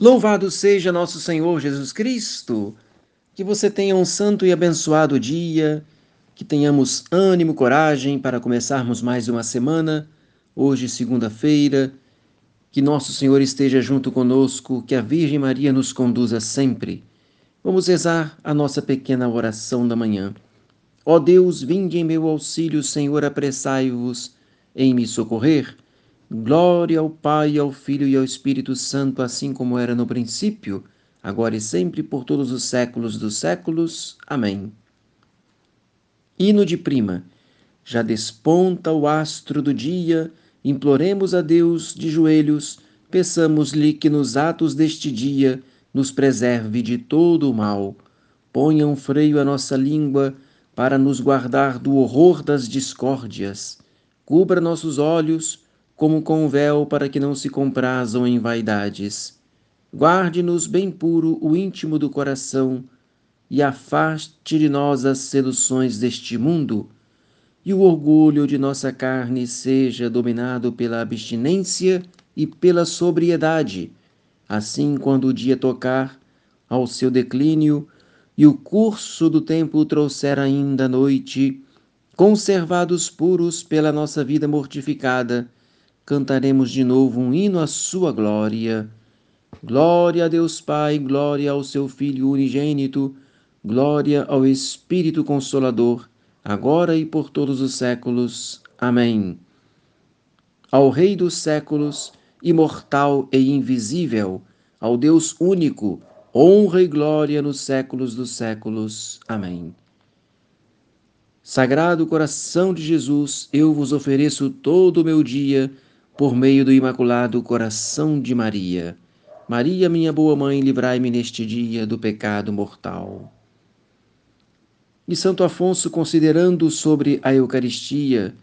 Louvado seja nosso Senhor Jesus Cristo. Que você tenha um santo e abençoado dia, que tenhamos ânimo, coragem para começarmos mais uma semana. Hoje, segunda-feira, que nosso Senhor esteja junto conosco, que a Virgem Maria nos conduza sempre. Vamos rezar a nossa pequena oração da manhã. Ó Deus, vinde em meu auxílio, Senhor, apressai-vos em me socorrer. Glória ao Pai, ao Filho e ao Espírito Santo, assim como era no princípio, agora e sempre, por todos os séculos dos séculos. Amém. Hino de prima. Já desponta o astro do dia, imploremos a Deus de joelhos, peçamos-lhe que nos atos deste dia nos preserve de todo o mal. Ponha um freio à nossa língua para nos guardar do horror das discórdias. Cubra nossos olhos como com véu para que não se comprazam em vaidades. Guarde-nos bem puro o íntimo do coração e afaste de nós as seduções deste mundo, e o orgulho de nossa carne seja dominado pela abstinência e pela sobriedade. Assim, quando o dia tocar ao seu declínio e o curso do tempo trouxer ainda a noite, conservados puros pela nossa vida mortificada, cantaremos de novo um hino à sua glória. Glória a Deus Pai, glória ao seu Filho unigênito, glória ao Espírito Consolador, agora e por todos os séculos. Amém. Ao Rei dos séculos, imortal e invisível, ao Deus único, honra e glória nos séculos dos séculos. Amém. Sagrado coração de Jesus, eu vos ofereço todo o meu dia por meio do Imaculado Coração de Maria. Maria, minha boa mãe, livrai-me neste dia do pecado mortal. E Santo Afonso, considerando sobre a Eucaristia,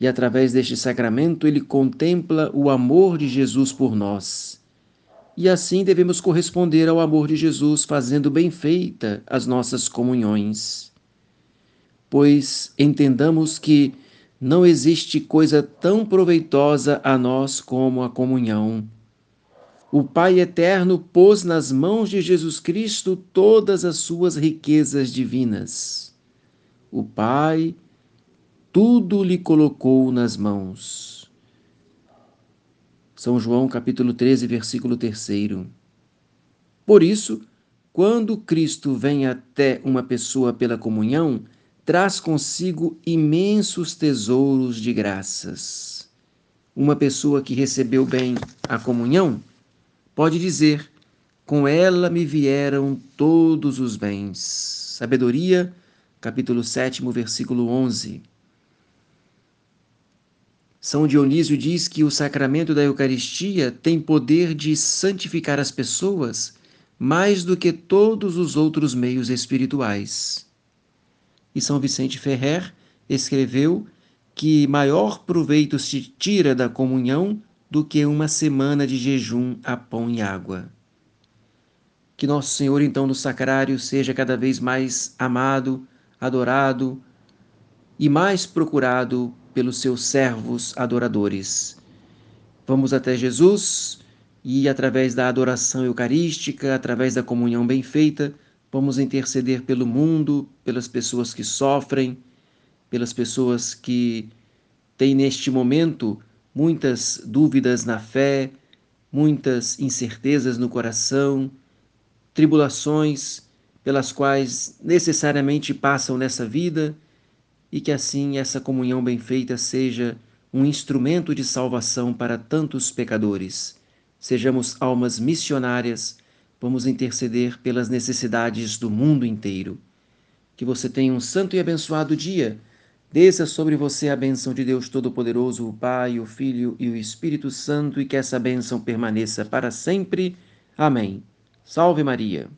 e através deste sacramento ele contempla o amor de Jesus por nós. E assim devemos corresponder ao amor de Jesus, fazendo bem feita as nossas comunhões. Pois entendamos que não existe coisa tão proveitosa a nós como a comunhão. O Pai Eterno pôs nas mãos de Jesus Cristo todas as suas riquezas divinas. O Pai tudo lhe colocou nas mãos. São João capítulo 13, versículo 3. Por isso, quando Cristo vem até uma pessoa pela comunhão, traz consigo imensos tesouros de graças. Uma pessoa que recebeu bem a comunhão pode dizer: Com ela me vieram todos os bens. Sabedoria, capítulo 7, versículo 11. São Dionísio diz que o sacramento da Eucaristia tem poder de santificar as pessoas mais do que todos os outros meios espirituais. E São Vicente Ferrer escreveu que maior proveito se tira da comunhão do que uma semana de jejum a pão e água. Que Nosso Senhor, então, no sacrário, seja cada vez mais amado, adorado e mais procurado pelos seus servos adoradores. Vamos até Jesus e, através da adoração eucarística, através da comunhão bem feita, Vamos interceder pelo mundo, pelas pessoas que sofrem, pelas pessoas que têm neste momento muitas dúvidas na fé, muitas incertezas no coração, tribulações pelas quais necessariamente passam nessa vida e que assim essa comunhão bem feita seja um instrumento de salvação para tantos pecadores. Sejamos almas missionárias Vamos interceder pelas necessidades do mundo inteiro. Que você tenha um santo e abençoado dia. Desça sobre você a bênção de Deus Todo-Poderoso, o Pai, o Filho e o Espírito Santo, e que essa bênção permaneça para sempre. Amém. Salve Maria.